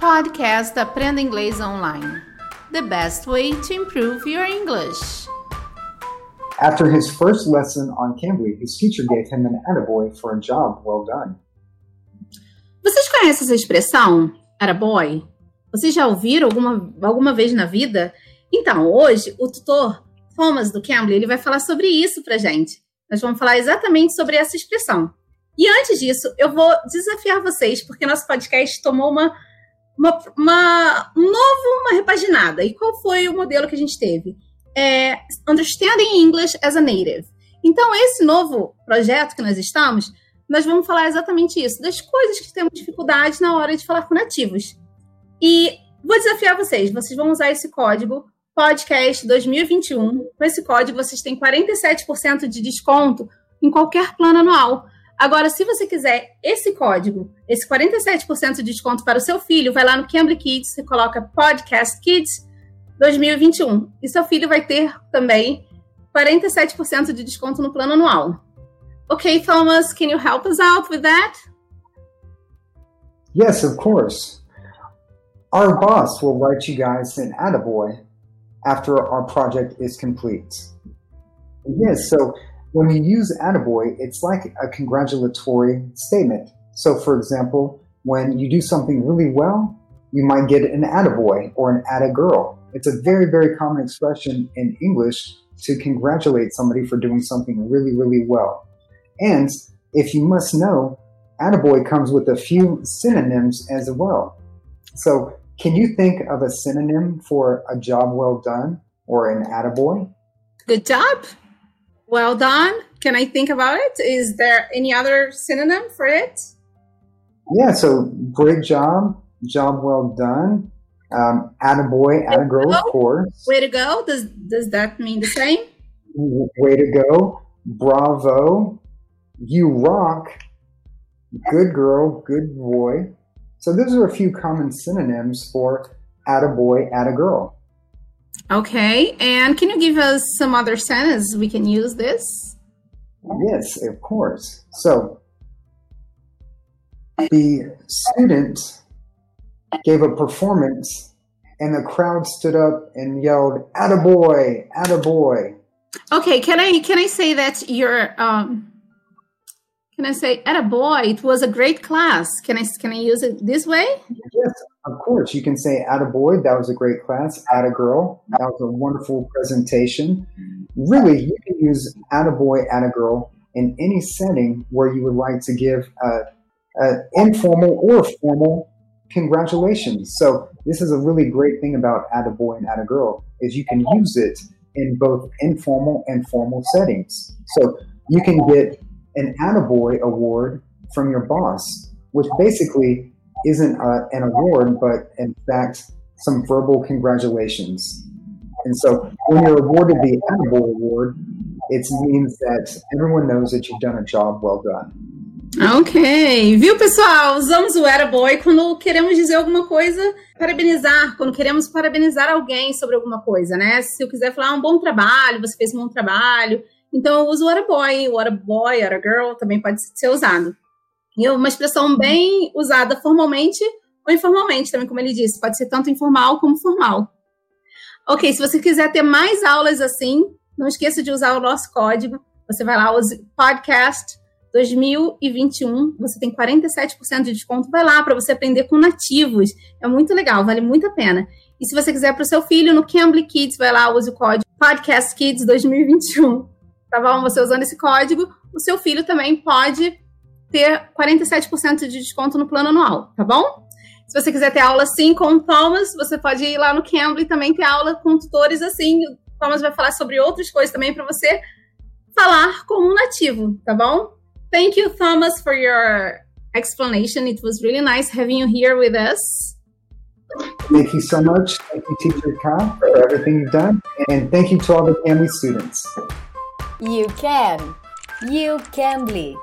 Podcast Aprenda Inglês Online. The best way to improve your English. After his first lesson on Cambly, his teacher gave him an attaboy for a job well done. Vocês conhecem essa expressão, attaboy? Vocês já ouviram alguma, alguma vez na vida? Então, hoje, o tutor Thomas do Cambly, ele vai falar sobre isso pra gente. Nós vamos falar exatamente sobre essa expressão. E antes disso, eu vou desafiar vocês, porque nosso podcast tomou uma, uma, uma um novo, uma repaginada. E qual foi o modelo que a gente teve? É Understanding English as a Native. Então, esse novo projeto que nós estamos, nós vamos falar exatamente isso, das coisas que temos dificuldade na hora de falar com nativos. E vou desafiar vocês, vocês vão usar esse código podcast 2021. Com esse código, vocês têm 47% de desconto em qualquer plano anual. Agora, se você quiser esse código, esse 47% de desconto para o seu filho, vai lá no Cambly Kids, você coloca Podcast Kids 2021. E seu filho vai ter também 47% de desconto no plano anual. Ok, Thomas, can you help us out with that? Yes, of course. Our boss will write you guys an attaboy after our project is complete. Yes, so when you use attaboy, it's like a congratulatory statement. So, for example, when you do something really well, you might get an attaboy or an attagirl. It's a very, very common expression in English to congratulate somebody for doing something really, really well. And if you must know, attaboy comes with a few synonyms as well. So, can you think of a synonym for a job well done or an attaboy? Good job. Well done. Can I think about it? Is there any other synonym for it? Yeah, so great job, job well done. Um, attaboy, girl, of course. Way to go. Does does that mean the same? Way to go. Bravo. You rock. Good girl, good boy. So those are a few common synonyms for attaboy, attagirl. Okay, and can you give us some other sentences we can use this? Yes, of course. So the student gave a performance and the crowd stood up and yelled, Attaboy, Attaboy. Okay, can I can I say that you're um can I say Attaboy, it was a great class. Can I can I use it this way? Yes, of course. You can say "At a boy, that was a great class. At a girl, that was a wonderful presentation. Really, you can use "At a boy, at a girl" in any setting where you would like to give a, a informal or formal congratulations. So this is a really great thing about "At a boy" and "At a girl" is you can use it in both informal and formal settings. So you can get an Attaboy award from your boss, which basically isn't a, an award, but in fact, some verbal congratulations. And so when you're awarded the Attaboy award, it means that everyone knows that you've done a job well done. Ok, viu pessoal? Usamos o Attaboy quando queremos dizer alguma coisa, parabenizar, quando queremos parabenizar alguém sobre alguma coisa, né? Se eu quiser falar um bom trabalho, você fez um bom trabalho, então eu uso o Attaboy, o Attaboy, Attagirl também pode ser usado. E é uma expressão bem usada formalmente ou informalmente, também, como ele disse. Pode ser tanto informal como formal. Ok, se você quiser ter mais aulas assim, não esqueça de usar o nosso código. Você vai lá, use podcast 2021. Você tem 47% de desconto. Vai lá para você aprender com nativos. É muito legal, vale muito a pena. E se você quiser para o seu filho, no Cambly Kids, vai lá, use o código Podcast Kids 2021. Tá bom? Você usando esse código, o seu filho também pode ter 47% de desconto no plano anual, tá bom? Se você quiser ter aula assim com o Thomas, você pode ir lá no Cambly também ter aula com tutores assim. O Thomas vai falar sobre outras coisas também para você falar como um nativo, tá bom? Thank you, Thomas, for your explanation. It was really nice having you here with us. Thank you so much. Thank you, Teacher Khan, for everything you've done. And thank you to all the Cambly students. You can. You Cambly.